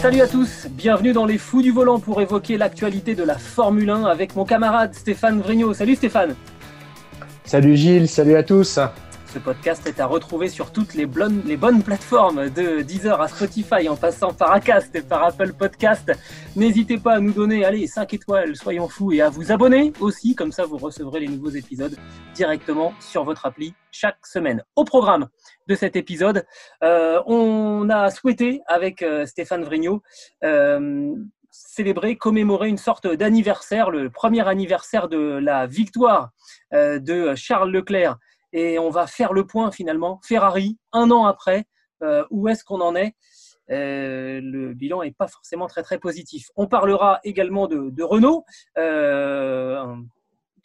Salut à tous, bienvenue dans les Fous du Volant pour évoquer l'actualité de la Formule 1 avec mon camarade Stéphane Vrignot. Salut Stéphane Salut Gilles, salut à tous Ce podcast est à retrouver sur toutes les, bonnes plateformes de Deezer à Spotify en passant par Acast et par Apple Podcast. N'hésitez pas à nous donner allez, 5 étoiles, soyons fous, et à vous abonner aussi, comme ça vous recevrez les nouveaux épisodes directement sur votre appli chaque semaine. Au programme de cet épisode, euh, on a souhaité avec euh, Stéphane Vrignot euh, célébrer, commémorer une sorte d'anniversaire, le premier anniversaire de la victoire de Charles Leclerc et on va faire le point finalement. Ferrari, un an après, où est-ce qu'on en est? Le bilan n'est pas forcément très très positif. On parlera également de, Renault,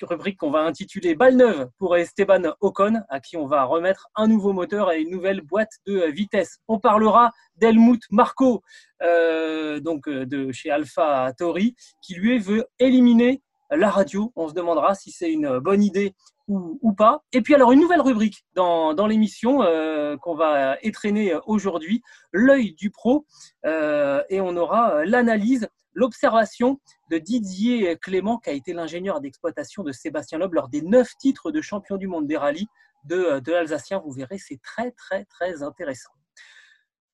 rubrique qu'on va intituler Balle neuve pour Esteban Ocon, à qui on va remettre un nouveau moteur et une nouvelle boîte de vitesse. On parlera d'Helmut Marco, euh, donc euh, de chez Alpha Tauri, qui lui veut éliminer la radio. On se demandera si c'est une bonne idée ou, pas. Et puis alors une nouvelle rubrique dans, dans l'émission euh, qu'on va étraîner aujourd'hui, l'œil du pro, Euh, et on aura euh, l'analyse, l'observation de Didier Clément, qui a été l'ingénieur d'exploitation de Sébastien Loeb lors des neuf titres de champion du monde des rallyes de, de l'Alsacien. Vous verrez, c'est très très très intéressant.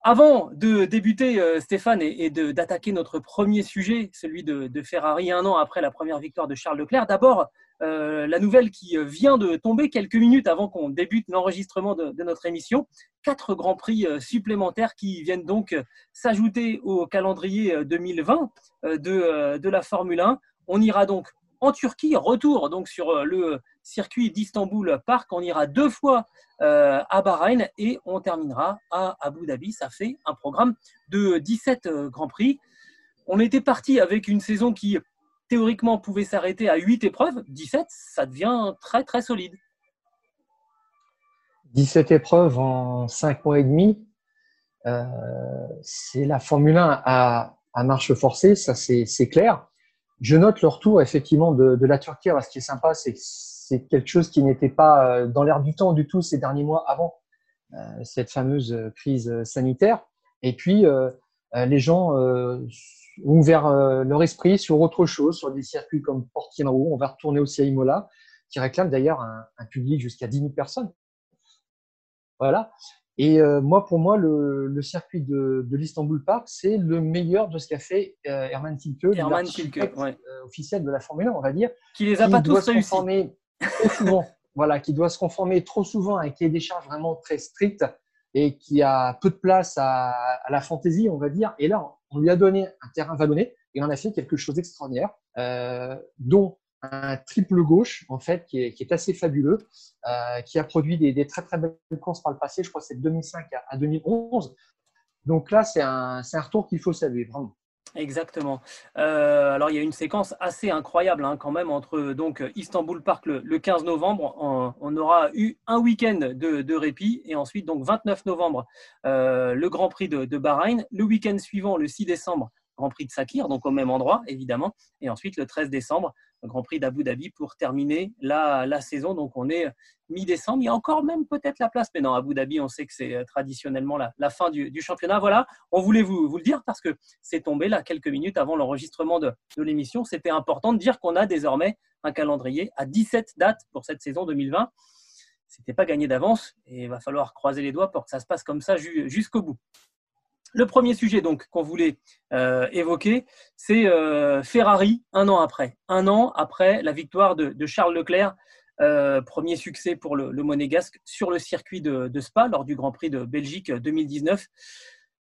Avant de débuter, euh, Stéphane, et, d'attaquer notre premier sujet, celui de, Ferrari un an après la première victoire de Charles Leclerc, d'abord euh, la nouvelle qui vient de tomber quelques minutes avant qu'on débute l'enregistrement de, de notre émission. Quatre grands prix euh, supplémentaires qui viennent donc euh, s'ajouter au calendrier euh, 2020 euh, de, euh, de la Formule 1. On ira donc en Turquie, retour donc sur euh, le circuit d'Istanbul Park. On ira deux fois euh, à Bahreïn et on terminera à Abu Dhabi. Ça fait un programme de 17 euh, grands prix. On était parti avec une saison qui théoriquement pouvait s'arrêter à 8 épreuves. 17, ça devient très très solide. 17 épreuves en 5 mois et demi. C'est la Formule 1 à, marche forcée, ça c'est clair. Je note le retour effectivement de, de la Turquie. Alors, ce qui est sympa, c'est c'est quelque chose qui n'était pas euh, dans l'air du temps du tout ces derniers mois avant euh, cette fameuse euh, crise sanitaire. Et puis, euh, euh, les gens euh, ont ouvert euh, leur esprit sur autre chose, sur des circuits comme Portimao. On va retourner aussi à Imola, qui réclame d'ailleurs un, un public jusqu'à 10 000 personnes. Voilà. Et euh, moi, pour moi, le, le circuit de, de l'Istanbul Park, c'est le meilleur de ce qu'a fait euh, Herman Tilke, Herman Tilke, ouais. euh, officiel de la Formule 1, on va dire, Qui les a qui pas doit tous conformer trop souvent, voilà, qui doit se conformer trop souvent à un cahier des charges vraiment très strict et qui a peu de place à, à la fantaisie, on va dire. Et là, on lui a donné un terrain vallonné et en a fait quelque chose d'extraordinaire, euh, dont un triple gauche, en fait, qui est, assez fabuleux, euh, qui a produit des, très très belles courses par le passé. Je crois que c'est de 2005 à, à 2011. Donc là, c'est un, retour qu'il faut saluer, vraiment. Exactement. Euh, alors il y a une séquence assez incroyable hein, quand même entre donc Istanbul Park le, le 15 novembre. On, aura eu un week-end de, répit et ensuite donc 29 novembre euh, le Grand Prix de Bahreïn. Le week-end suivant, le 6 décembre, Grand Prix de Sakir, donc au même endroit évidemment. Et ensuite le 13 décembre, Grand Prix d'Abu Dhabi pour terminer la, saison. Donc on est mi-décembre. Il y a encore même peut-être la place, mais non, Abu Dhabi, on sait que c'est euh, traditionnellement la, fin du, championnat. Voilà, on voulait vous, le dire parce que c'est tombé là quelques minutes avant l'enregistrement de, de l'émission. C'était important de dire qu'on a désormais un calendrier à 17 dates pour cette saison 2020. C'était pas gagné d'avance et il va falloir croiser les doigts pour que ça se passe comme ça ju- jusqu'au bout. Le premier sujet donc qu'on voulait euh, évoquer, c'est euh, Ferrari un an après. Un an après la victoire de, de Charles Leclerc, euh, premier succès pour le, Monégasque sur le circuit de, de Spa lors du Grand Prix de Belgique 2019.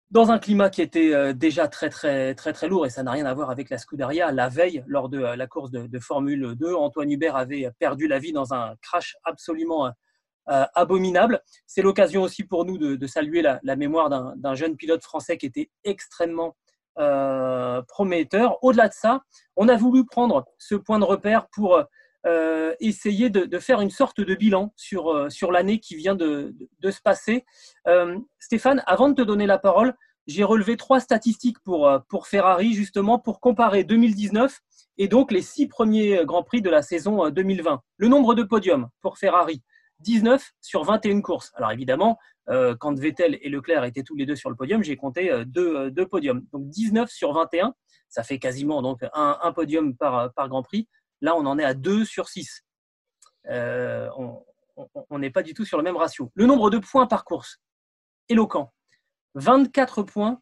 dans un climat qui était déjà très très très lourd et ça n'a rien à voir avec la Scuderia. La veille, lors de la course de, Formule 2, Antoine Hubert avait perdu la vie dans un crash absolument abominable. C'est l'occasion aussi pour nous de, saluer la, mémoire d'un jeune pilote français qui était extrêmement prometteur. Au-delà de ça, on a voulu prendre ce point de repère pour essayer de, faire une sorte de bilan sur, sur l'année qui vient de, se passer. Stéphane, avant de te donner la parole, j'ai relevé trois statistiques pour, euh, pour Ferrari, justement, pour comparer 2019 et donc les six premiers Grands Prix de la saison 2020. Euh, Le nombre de podiums pour Ferrari, 19 sur 21 courses. Alors évidemment, euh, quand Vettel et Leclerc étaient tous les deux sur le podium, j'ai compté deux, deux, podiums. Donc 19 sur 21, ça fait quasiment donc un, un, podium par, par Grand Prix. Là, on en est à 2 sur 6. on n'est pas du tout sur le même ratio. Le nombre de points par course, éloquent. 24 points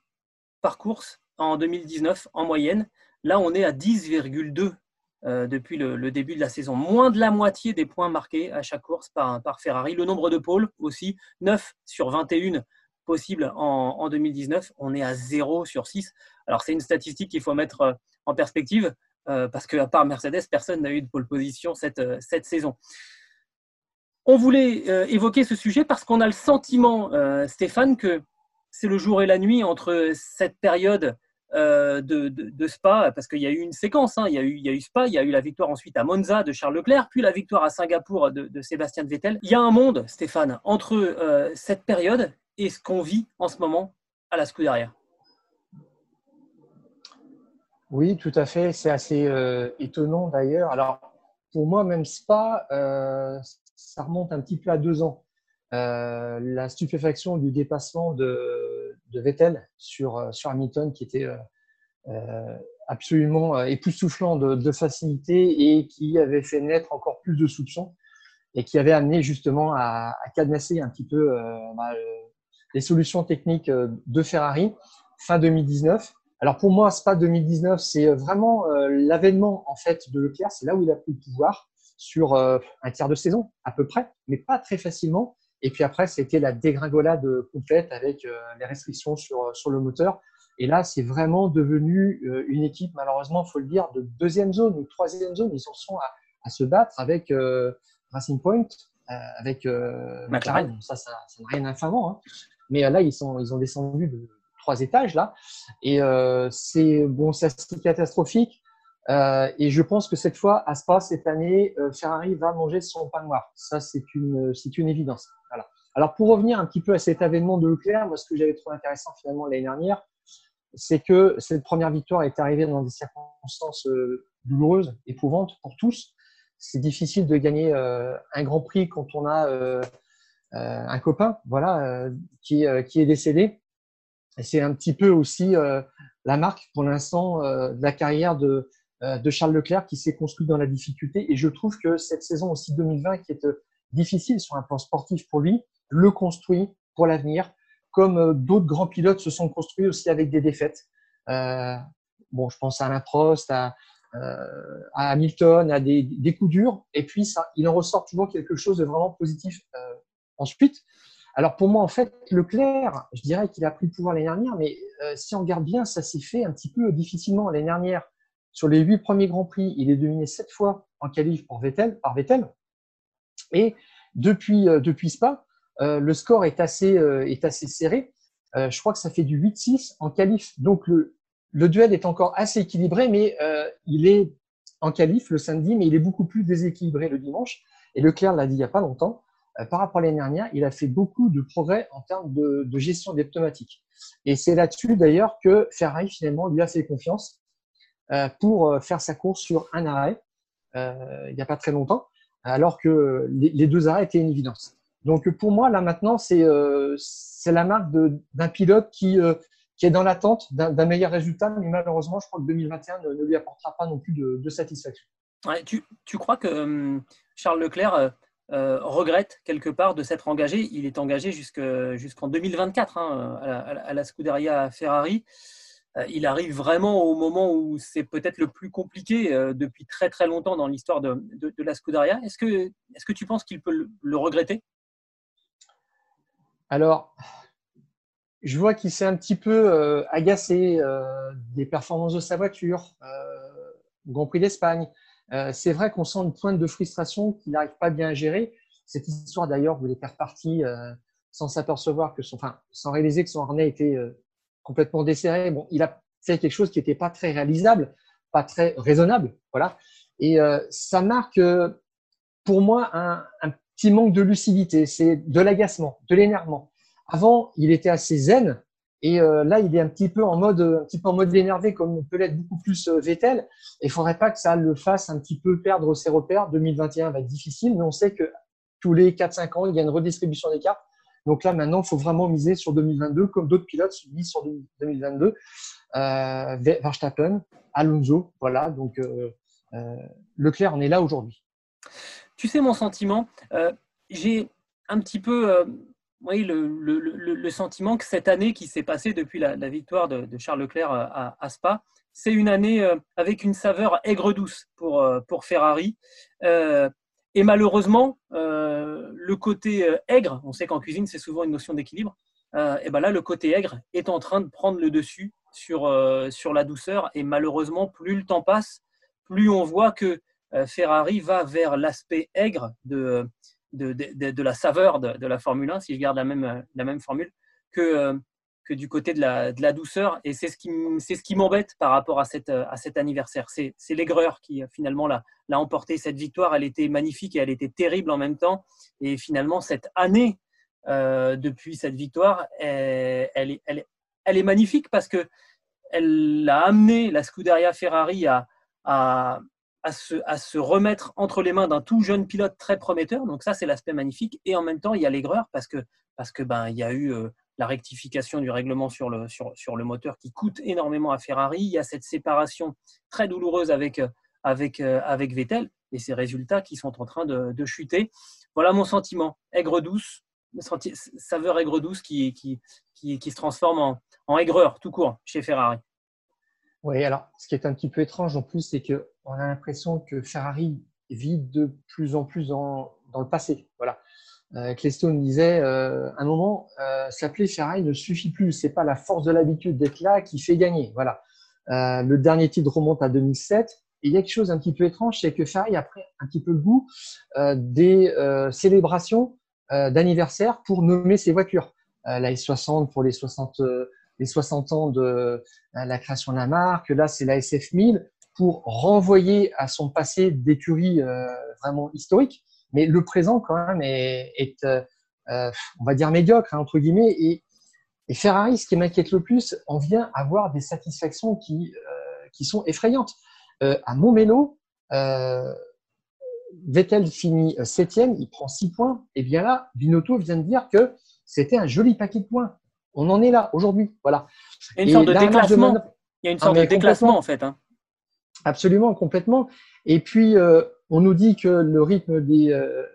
par course en 2019 en moyenne. Là, on est à 10,2 euh, depuis le, début de la saison. Moins de la moitié des points marqués à chaque course par, Ferrari. Le nombre de pôles aussi, 9 sur 21 possibles en, 2019. On est à 0 sur 6. Alors, c'est une statistique qu'il faut mettre euh, en perspective euh, parce qu'à part Mercedes, personne n'a eu de pole position cette, cette saison. On voulait évoquer ce sujet parce qu'on a le sentiment, Stéphane, que c'est le jour et la nuit entre cette période euh, de, Spa, parce qu'il y a eu une séquence, hein. il, y a eu, Spa, il y a eu la victoire ensuite à Monza de Charles Leclerc, puis la victoire à Singapour de, Sébastien Vettel. Il y a un monde, Stéphane, entre euh, cette période et ce qu'on vit en ce moment à la Scuderia. Oui, tout à fait. C'est assez euh, étonnant d'ailleurs. Alors, pour moi, même Spa, ça remonte un petit peu à deux ans. Euh, la stupéfaction du dépassement de, Vettel sur, euh, sur Hamilton qui était euh, absolument époustouflant de, de, facilité et qui avait fait naître encore plus de soupçons et qui avait amené justement à, à cadenasser un petit peu bah, les solutions techniques de Ferrari fin 2019. Alors pour moi, Spa 2019, c'est vraiment l'avènement en fait de Leclerc. C'est là où il a pris le pouvoir sur un tiers de saison à peu près, mais pas très facilement. Et puis après, c'était la dégringolade complète avec euh, les restrictions sur, sur le moteur. Et là, c'est vraiment devenu euh, une équipe, malheureusement, il faut le dire, de deuxième zone ou troisième zone. Ils en sont à, à se battre avec euh, Racing Point, avec McLaren. Ça, ça n'a rien d'infamant. Hein. Mais là, ils, sont, ils ont descendu de trois étages là. Et c'est bon, c'est catastrophique. Euh, et je pense que cette fois, à Spa, cette année, Ferrari va manger son pain noir. Ça, c'est une, c'est une évidence. Alors, pour revenir un petit peu à cet avènement de Leclerc, moi, ce que j'avais trouvé intéressant finalement l'année dernière, c'est que cette première victoire est arrivée dans des circonstances euh, douloureuses, éprouvantes pour tous. C'est difficile de gagner euh, un grand prix quand on a euh, un copain, voilà, qui, qui est décédé. C'est un petit peu aussi la marque pour l'instant de la carrière de, de Charles Leclerc qui s'est construit dans la difficulté. Et je trouve que cette saison aussi 2020 qui est difficile sur un plan sportif pour lui, le construit pour l'avenir, comme euh, d'autres grands pilotes se sont construits aussi avec des défaites. Euh, bon, je pense à Alain Prost, à, euh, Hamilton, à des, coups durs, et puis ça, il en ressort toujours quelque chose de vraiment positif euh, ensuite. Alors pour moi, en fait, Leclerc, je dirais qu'il a pris le pouvoir l'année dernière, mais euh, si on regarde bien, ça s'est fait un petit peu difficilement l'année dernière. Sur les huit premiers grands prix, il est dominé sept fois en qualif pour Vettel, par Vettel. Et depuis, depuis Spa, euh, le score est assez, euh, serré. Euh, je crois que ça fait du 8-6 en qualif. Donc le, le duel est encore assez équilibré, mais il est en qualif le samedi, mais il est beaucoup plus déséquilibré le dimanche. Et Leclerc l'a dit il n'y a pas longtemps, par rapport à l'année dernière, il a fait beaucoup de progrès en termes de, de gestion des pneumatiques. Et c'est là-dessus d'ailleurs que Ferrari finalement lui a fait confiance pour faire sa course sur un arrêt il n'y a pas très longtemps, alors que les, deux arrêts étaient une évidence. Donc pour moi, là maintenant, c'est euh, la marque d'un pilote qui, euh, qui est dans l'attente d'un meilleur résultat, mais malheureusement, je crois que 2021 ne, lui apportera pas non plus de, satisfaction. Tu, tu, crois que hum, Charles Leclerc euh, euh, regrette quelque part de s'être engagé? Il est engagé jusqu'en 2024 hein, à, la, à, la, Scuderia Ferrari. Euh, il arrive vraiment au moment où c'est peut-être le plus compliqué depuis très très longtemps dans l'histoire de, de, la Scuderia. Est-ce que, est que tu penses qu'il peut le, regretter? Alors, je vois qu'il s'est un petit peu agacé des performances de sa voiture, Grand Prix d'Espagne. c'est vrai qu'on sent une pointe de frustration qu'il n'arrive pas bien à gérer. Cette histoire d'ailleurs où il est reparti sans s'apercevoir que son, enfin, sans réaliser que son harnais était complètement desserré. Bon, il a fait quelque chose qui n'était pas très réalisable, pas très raisonnable, voilà. Et ça marque pour moi un, petit manque de lucidité, c'est de l'agacement, de l'énervement. Avant, il était assez zen, et euh, là, il est un petit peu en mode, un petit peu en mode énervé, comme peut l'être beaucoup plus euh, Vettel. Et il faudrait pas que ça le fasse un petit peu perdre ses repères. 2021 va être difficile, mais on sait que tous les 4-5 ans, il y a une redistribution des cartes. Donc là, maintenant, il faut vraiment miser sur 2022, comme d'autres pilotes misent sur 2022. Euh, Verstappen, Alonso, voilà. Donc euh, euh, Leclerc, on est là aujourd'hui. Tu sais mon sentiment, j'ai un petit peu oui, le, sentiment que cette année qui s'est passée depuis la, victoire de, Charles Leclerc à, Spa, c'est une année avec une saveur aigre-douce pour, pour Ferrari. Et malheureusement, le côté aigre, on sait qu'en cuisine c'est souvent une notion d'équilibre, et ben là le côté aigre est en train de prendre le dessus sur, sur la douceur. Et malheureusement, plus le temps passe, plus on voit que euh, Ferrari va vers l'aspect aigre de, de, la saveur de, la Formule 1, si je garde la même, la même formule, que, euh, que du côté de la, douceur. Et c'est ce qui, m'embête par rapport à, cette, à cet anniversaire. C'est, l'aigreur qui finalement l'a, l'a emporté. Cette victoire, elle était magnifique et elle était terrible en même temps. Et finalement, cette année euh, depuis cette victoire, elle, elle, est, elle, elle, est magnifique parce que elle a amené la Scuderia Ferrari à, à, à se, remettre entre les mains d'un tout jeune pilote très prometteur. Donc ça, c'est l'aspect magnifique. Et en même temps, il y a l'aigreur parce que, parce que ben, il y a eu euh, la rectification du règlement sur le, sur, sur, le moteur qui coûte énormément à Ferrari. Il y a cette séparation très douloureuse avec, avec, euh, avec Vettel et ces résultats qui sont en train de, chuter. Voilà mon sentiment. Aigre douce, saveur aigre douce qui, qui, qui, qui se transforme en, en aigreur tout court chez Ferrari. Oui, alors ce qui est un petit peu étrange en plus, c'est qu'on a l'impression que Ferrari vit de plus en plus dans, dans le passé. Voilà. Euh, Clestone disait, euh, un moment, euh, s'appeler Ferrari ne suffit plus. C'est pas la force de l'habitude d'être là qui fait gagner. Voilà. Le dernier titre remonte à 2007. Et il y a quelque chose un petit peu étrange, c'est que Ferrari a pris un petit peu le goût des célébrations d'anniversaire pour nommer ses voitures. la S60 pour les 60 les 60 ans de la création de la marque. Là, c'est la SF1000 pour renvoyer à son passé d'écurie vraiment historique. Mais le présent, quand même, est, euh, on va dire, médiocre, hein, entre guillemets. Et, Ferrari, ce qui m'inquiète le plus, on vient avoir des satisfactions qui, qui sont effrayantes. à Montmelo, Vettel finit septième, il prend six points. Et bien là, Binotto vient de dire que c'était un joli paquet de points. On en est là aujourd'hui. Voilà. Il y a une sorte de déclassement. Il y a une sorte ah, de déclassement en fait. Hein. Absolument, complètement. Et puis, euh, on nous dit que le rythme des, euh,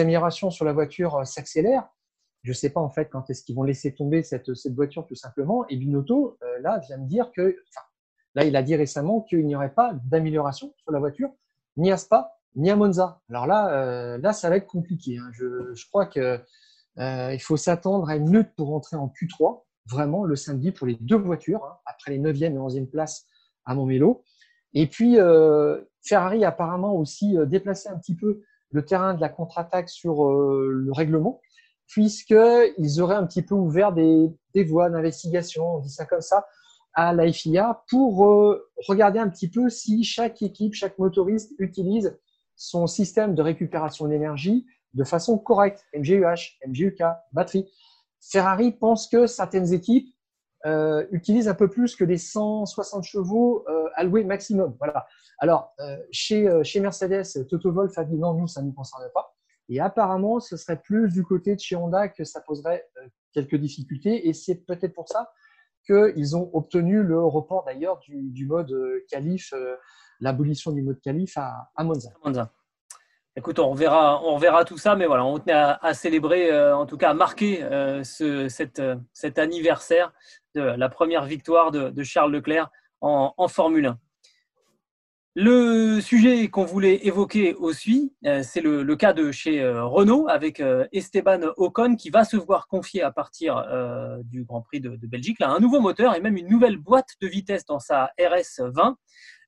améliorations sur la voiture euh, s'accélère. Je ne sais pas en fait quand est-ce qu'ils vont laisser tomber cette, voiture tout simplement. Et Binotto, là, vient de dire que, là, il a dit récemment qu'il n'y aurait pas d'amélioration sur la voiture, ni à Spa, ni à Monza. Alors là, ça va être compliqué. Hein. Je, crois que euh, il faut s'attendre à une lutte pour rentrer en Q3, vraiment le samedi pour les deux voitures, hein, après les 9e et 11e places à Montmelo. Et puis, euh, Ferrari a apparemment aussi euh, déplacé un petit peu le terrain de la contre-attaque sur le règlement, puisqu'ils auraient un petit peu ouvert des, des voies d'investigation, on dit ça comme ça, à la FIA pour regarder un petit peu si chaque équipe, chaque motoriste utilise son système de récupération d'énergie de façon correcte. MGUH, MGUK, batterie. Ferrari pense que certaines équipes euh, utilisent un peu plus que les 160 chevaux euh, alloués maximum. Voilà. Alors, euh, chez, chez Mercedes, Toto Wolff a dit non, nous, ça ne nous concerne pas. Et apparemment, ce serait plus du côté de chez Honda que ça poserait quelques difficultés. Et c'est peut-être pour ça qu'ils ont obtenu le report d'ailleurs du, mode qualif, l'abolition du mode qualif à, à Monza. Écoute, on reverra, on reverra tout ça, mais voilà, on tenait à, célébrer, en tout cas à marquer ce, euh, cet anniversaire de la première victoire de, Charles Leclerc en, Formule 1. Le sujet qu'on voulait évoquer aussi, euh, c'est le, cas de chez euh, Renault avec euh, Esteban Ocon qui va se voir confier à partir du Grand Prix de, Belgique un nouveau moteur et même une nouvelle boîte de vitesse dans sa RS20.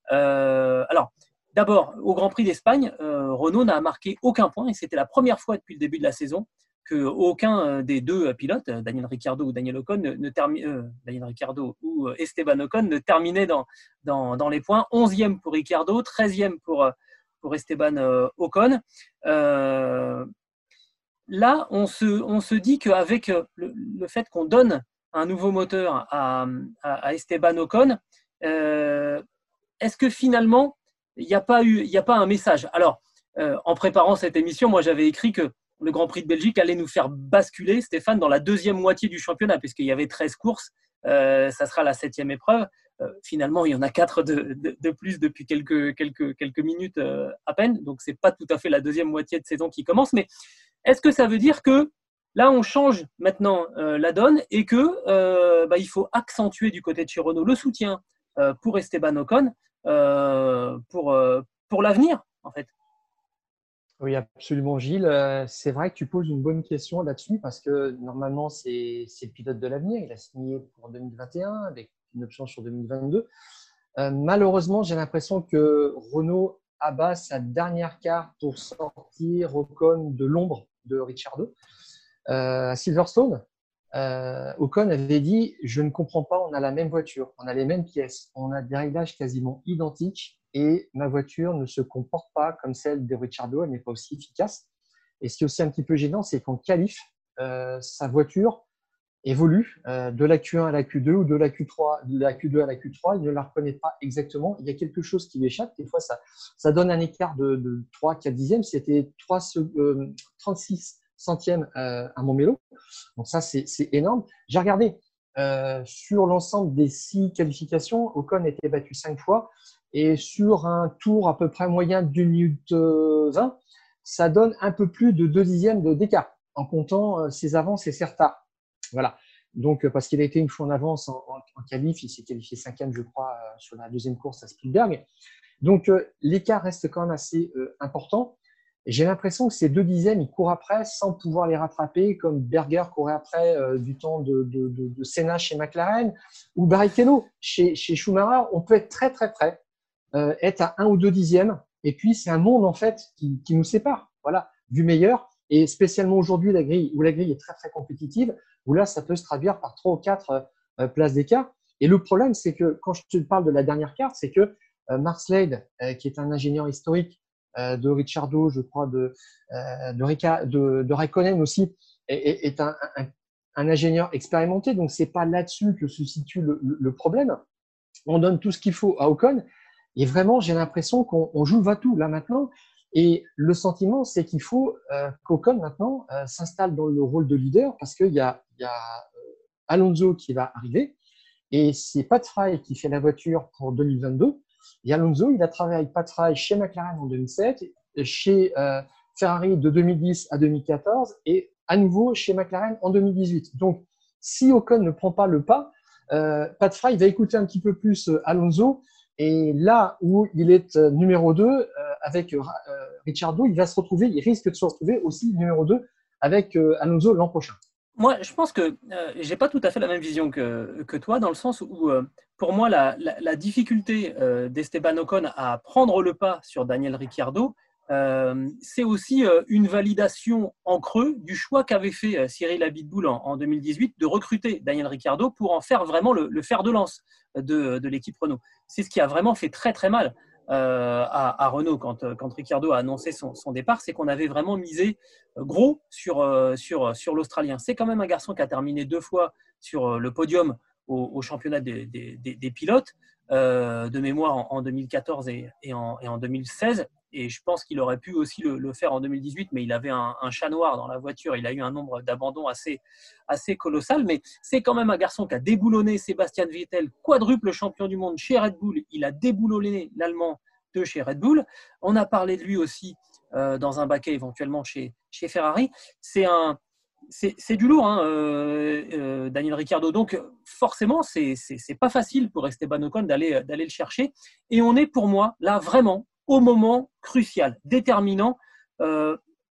alors, d'abord, au Grand Prix d'Espagne, Renault n'a marqué aucun point et c'était la première fois depuis le début de la saison qu'aucun euh, des deux pilotes, euh, Daniel Ricciardo ou Daniel Ocon, ne, euh, Daniel Ricciardo ou Esteban Ocon ne terminait dans, dans, les points. 11e pour Ricciardo, 13e pour, pour Esteban Ocon. là, on se, on se dit qu'avec le, fait qu'on donne un nouveau moteur à, à, Esteban Ocon, est-ce que finalement, il n'y a, a pas un message? Alors, en préparant cette émission, moi j'avais écrit que le Grand Prix de Belgique allait nous faire basculer, Stéphane, dans la deuxième moitié du championnat, puisqu'il y avait 13 courses. Euh, ça sera la septième épreuve. Euh, finalement, il y en a quatre de, plus depuis quelques, minutes euh, à peine. Donc, ce n'est pas tout à fait la deuxième moitié de saison qui commence. Mais est-ce que ça veut dire que là, on change maintenant la donne et que bah, il faut accentuer du côté de chez Renault le soutien pour Esteban Ocon pour, pour l'avenir, en fait? Oui, absolument, Gilles. Euh, c'est vrai que tu poses une bonne question là-dessus parce que normalement, c'est le pilote de l'avenir. Il a signé pour 2021 avec une option sur 2022. Euh, malheureusement, j'ai l'impression que Renault abat sa dernière carte pour sortir Ocon de l'ombre de Richardo. Euh, à Silverstone, Ocon avait dit Je ne comprends pas, on a la même voiture, on a les mêmes pièces, on a des réglages quasiment identiques et ma voiture ne se comporte pas comme celle de Ricciardo, elle n'est pas aussi efficace. Et ce qui est aussi un petit peu gênant, c'est qu'en qualif, euh, sa voiture évolue euh, de la Q1 à la Q2 ou de la Q3, de la Q2 à la Q3, il ne la reconnaît pas exactement. Il y a quelque chose qui lui échappe. Des fois, ça, ça donne un écart de, 3, 4 dixièmes. C'était 3, 36 centièmes euh, à Montmélo. Donc ça, c'est énorme. J'ai regardé sur l'ensemble des six qualifications, Ocon a été battu 5 fois. Et sur un tour à peu près moyen d'une minute 20, euh, ça donne un peu plus de 2 dixièmes d'écart en comptant euh, ses avances et ses retards. Voilà. Donc, euh, parce qu'il a été une fois en avance en, en, qualif, il s'est qualifié cinquième, je crois, sur la deuxième course à Spielberg. Donc, l'écart reste quand même assez important. J'ai l'impression que ces deux dixièmes, ils courent après sans pouvoir les rattraper, comme Berger courait après du temps de, de, Senna chez McLaren ou Barrichello chez, chez Schumacher. On peut être très très près euh, être à un ou deux dixièmes. Et puis, c'est un monde, en fait, qui, qui, nous sépare, voilà, du meilleur. Et spécialement aujourd'hui, la grille, où la grille est très, très compétitive, où là, ça peut se traduire par trois ou quatre euh, places d'écart. Et le problème, c'est que quand je te parle de la dernière carte, c'est que euh, Mark Slade, euh, qui est un ingénieur historique de Richardo, je crois, de, Rika, de, de Raikkonen aussi, est, un, ingénieur expérimenté. Donc, c'est pas là-dessus que se situe le, problème. On donne tout ce qu'il faut à Ocon, et vraiment, j'ai l'impression qu'on joue va-tout là maintenant. Et le sentiment, c'est qu'il faut euh, qu'Ocon maintenant euh, s'installe dans le rôle de leader parce qu'il y a, y a euh, Alonso qui va arriver et c'est Pat Fry qui fait la voiture pour 2022. Et Alonso, il a travaillé avec Pat Fry chez McLaren en 2007, chez euh, Ferrari de 2010 à 2014 et à nouveau chez McLaren en 2018. Donc, si Ocon ne prend pas le pas, euh, Pat Fry va écouter un petit peu plus Alonso et là où il est euh, numéro 2 euh, avec euh, Ricciardo, il va se retrouver, il risque de se retrouver aussi numéro 2 avec Alonso l'an prochain. Moi, je pense que euh, j'ai pas tout à fait la même vision que, toi, dans le sens où, pour moi, la, difficulté d'Esteban Ocon à prendre le pas sur Daniel Ricciardo, euh, c'est aussi euh, une validation en creux du choix qu'avait fait euh, Cyril Abitboul en, 2018 de recruter Daniel Ricciardo pour en faire vraiment le, fer de lance de, l'équipe Renault. C'est ce qui a vraiment fait très très mal à, Renault quand, quand Ricciardo a annoncé son, départ, c'est qu'on avait vraiment misé gros sur, l'Australien. C'est quand même un garçon qui a terminé deux fois sur le podium au, championnat des, pilotes. De mémoire en, 2014 et, et, en, et, en, 2016 et je pense qu'il aurait pu aussi le, faire en 2018, mais il avait un, chat noir dans la voiture. Il a eu un nombre d'abandons assez, assez colossal, mais c'est quand même un garçon qui a déboulonné Sébastien Vettel, quadruple champion du monde chez Red Bull. Il a déboulonné l'Allemand de chez Red Bull. On a parlé de lui aussi euh, dans un baquet éventuellement chez, chez Ferrari. C'est un, c'est du lourd, hein, Daniel Ricciardo. Donc, forcément, c'est pas facile pour Esteban Ocon d'aller le chercher. Et on est pour moi, là, vraiment, au moment crucial, déterminant,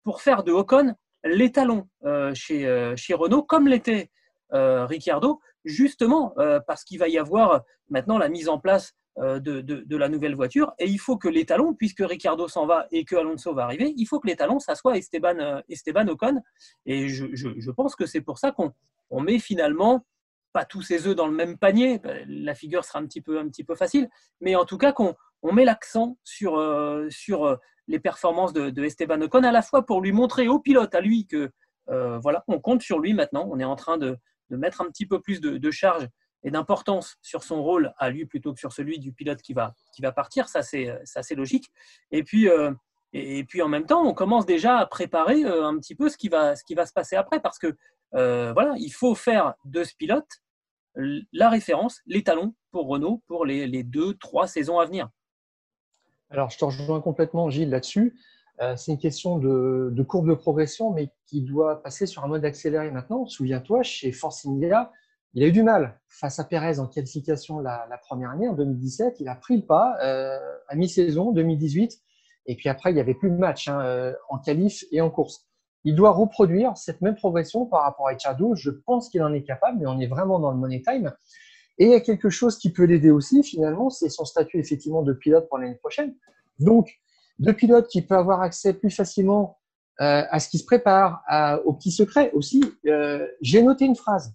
pour faire de Ocon l'étalon chez, chez Renault, comme l'était Ricciardo, justement parce qu'il va y avoir maintenant la mise en place euh, de, la nouvelle voiture. Et il faut que les talons, puisque Ricardo s'en va et que Alonso va arriver, il faut que les talons, ça soit Esteban, euh, Esteban Ocon. Et je, pense que c'est pour ça qu'on on met finalement pas tous ses œufs dans le même panier. La figure sera un petit peu, un petit peu facile. Mais en tout cas, qu'on on met l'accent sur, euh, sur les performances de, Esteban Ocon, à la fois pour lui montrer au pilote, à lui, que voilà, on compte sur lui maintenant. On est en train de, mettre un petit peu plus de, de charge et d'importance sur son rôle à lui plutôt que sur celui du pilote qui va, qui va partir. Ça, c'est assez logique. Et puis, euh, et puis, en même temps, on commence déjà à préparer euh, un petit peu ce qui va, ce qui va se passer après parce que euh, voilà, il faut faire de ce pilote la référence, l'étalon pour Renault pour les, les, deux, trois saisons à venir. Alors, je te rejoins complètement, Gilles, là-dessus. c'est une question de, de, courbe de progression, mais qui doit passer sur un mode accéléré maintenant. Souviens-toi, chez Force India, il a eu du mal face à Pérez en qualification la, première année, en 2017. Il a pris le pas euh, à mi-saison 2018. Et puis après, il n'y avait plus de match hein, euh, en qualif et en course. Il doit reproduire cette même progression par rapport à Ricciardo. Je pense qu'il en est capable, mais on est vraiment dans le money time. Et il y a quelque chose qui peut l'aider aussi, finalement, c'est son statut effectivement de pilote pour l'année prochaine. Donc, de pilote qui peut avoir accès plus facilement euh, à ce qui se prépare, à, aux petits secrets aussi. J'ai noté une phrase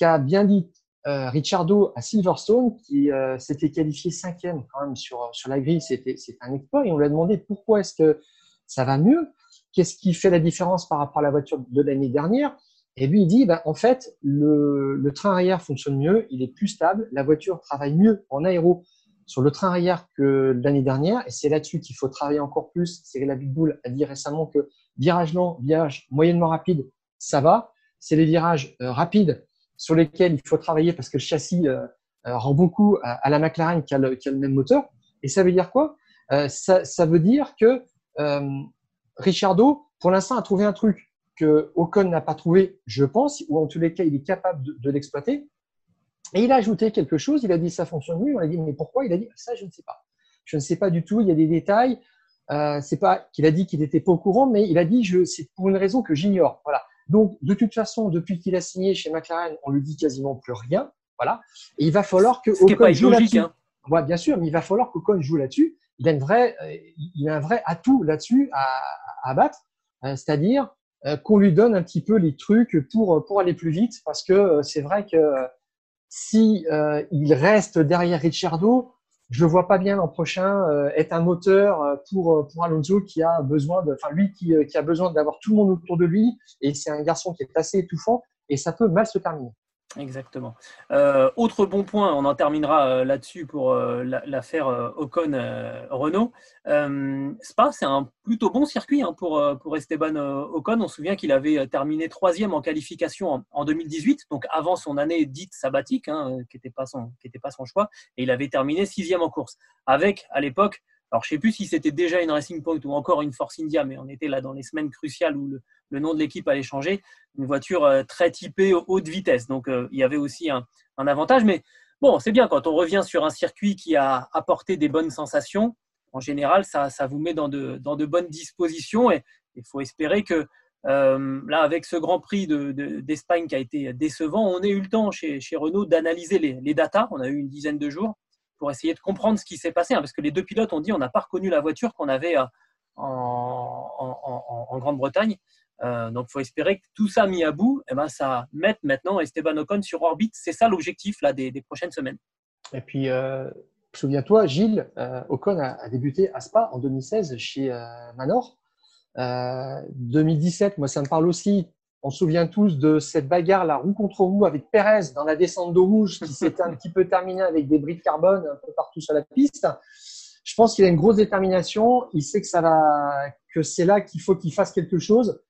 qu'a bien dit euh, Ricciardo à Silverstone, qui euh, s'était qualifié cinquième quand même sur, sur la grille, c'était un exploit. Et on lui a demandé pourquoi est-ce que ça va mieux? Qu'est-ce qui fait la différence par rapport à la voiture de l'année dernière? Et lui, il dit, ben, en fait, le, le, train arrière fonctionne mieux, il est plus stable, la voiture travaille mieux en aéro sur le train arrière que l'année dernière. Et c'est là-dessus qu'il faut travailler encore plus. Cyril Abitboul a dit récemment que virage lent, virage moyennement rapide, ça va. C'est les virages euh, rapides sur lesquels il faut travailler parce que le châssis euh, euh, rend beaucoup à, la McLaren qui a, le, même moteur. Et ça veut dire quoi? Euh, ça, veut dire que Richardo, pour l'instant, a trouvé un truc que Ocon n'a pas trouvé, je pense, ou en tous les cas, il est capable de, l'exploiter. Et il a ajouté quelque chose. Il a dit ça fonctionne mieux. On a dit mais pourquoi? Il a dit ça, je ne sais pas. Je ne sais pas du tout. Il y a des détails. Euh, c'est pas qu'il a dit qu'il n'était pas au courant, mais il a dit je c'est pour une raison que j'ignore. Voilà. Donc, de toute façon, depuis qu'il a signé chez McLaren, on lui dit quasiment plus rien. Voilà. Et il va falloir que Ocon joue là-dessus. Hein. Ouais, bien sûr, mais il va falloir qu'Ocon joue là-dessus. Il a, une vraie, euh, il a un vrai atout là-dessus à, à battre, euh, c'est-à-dire euh, qu'on lui donne un petit peu les trucs pour, pour aller plus vite, parce que c'est vrai que si il reste derrière Ricciardo, je vois pas bien l'an prochain euh, être un moteur euh, pour, euh, pour Alonso qui a besoin de, enfin lui qui, qui a besoin d'avoir tout le monde autour de lui et c'est un garçon qui est assez étouffant et ça peut mal se terminer. Exactement. Euh, autre bon point, on en terminera euh, là-dessus pour euh, l'affaire Ocon-Renault. Spa, c'est un plutôt bon circuit hein, pour, Esteban Ocon. On se souvient qu'il avait terminé troisième en qualification en, 2018, donc avant son année dite sabbatique, hein, qui n'était pas, son, pas son choix, et il avait terminé sixième en course, avec à l'époque alors, je ne sais plus si c'était déjà une Racing Point ou encore une Force India, mais on était là dans les semaines cruciales où le, nom de l'équipe allait changer. Une voiture euh, très typée haute vitesse. Donc, euh, il y avait aussi un, avantage. Mais bon, c'est bien quand on revient sur un circuit qui a apporté des bonnes sensations. En général, ça, vous met dans de, bonnes dispositions. Et il faut espérer que euh, là, avec ce Grand Prix d'Espagne qui a été décevant, on ait eu le temps chez, Renault d'analyser les, les datas. On a eu une dizaine de jours pour essayer de comprendre ce qui s'est passé. Hein, parce que les deux pilotes ont dit on n'a pas reconnu la voiture qu'on avait euh, en, Grande-Bretagne. Euh, donc, il faut espérer que tout ça mis à bout, eh ben, ça mette maintenant Esteban Ocon sur orbite. C'est ça l'objectif là, des, prochaines semaines. Et puis, euh, souviens-toi, Gilles, Ocon a, débuté à Spa en 2016 chez Manor. 2017, moi, ça me parle aussi on se souvient tous de cette bagarre, la roue contre roue avec Pérez dans la descente d'eau rouge qui s'était un petit peu terminée avec des bris de carbone un peu partout sur la piste. Je pense qu'il a une grosse détermination. Il sait que va, que c'est là qu'il faut qu'il fasse quelque chose.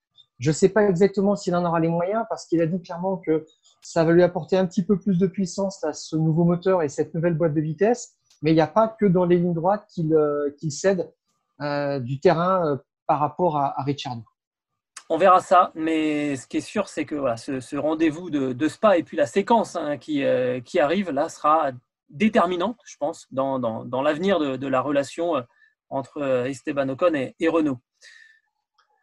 Je ne sais pas exactement s'il en aura les moyens parce qu'il a dit clairement que ça va lui apporter un petit peu plus de puissance à ce nouveau moteur et cette nouvelle boîte de vitesse. Mais il n'y a pas que dans les lignes droites qu'il euh, cède euh, du terrain euh, par rapport à, Richard. on verra ça, mais ce qui est sûr, c'est que ce, rendez-vous de, Spa et puis la séquence hein, qui, arrive là sera déterminante, je pense, dans, l'avenir de, la relation entre Esteban Ocon et, Renault.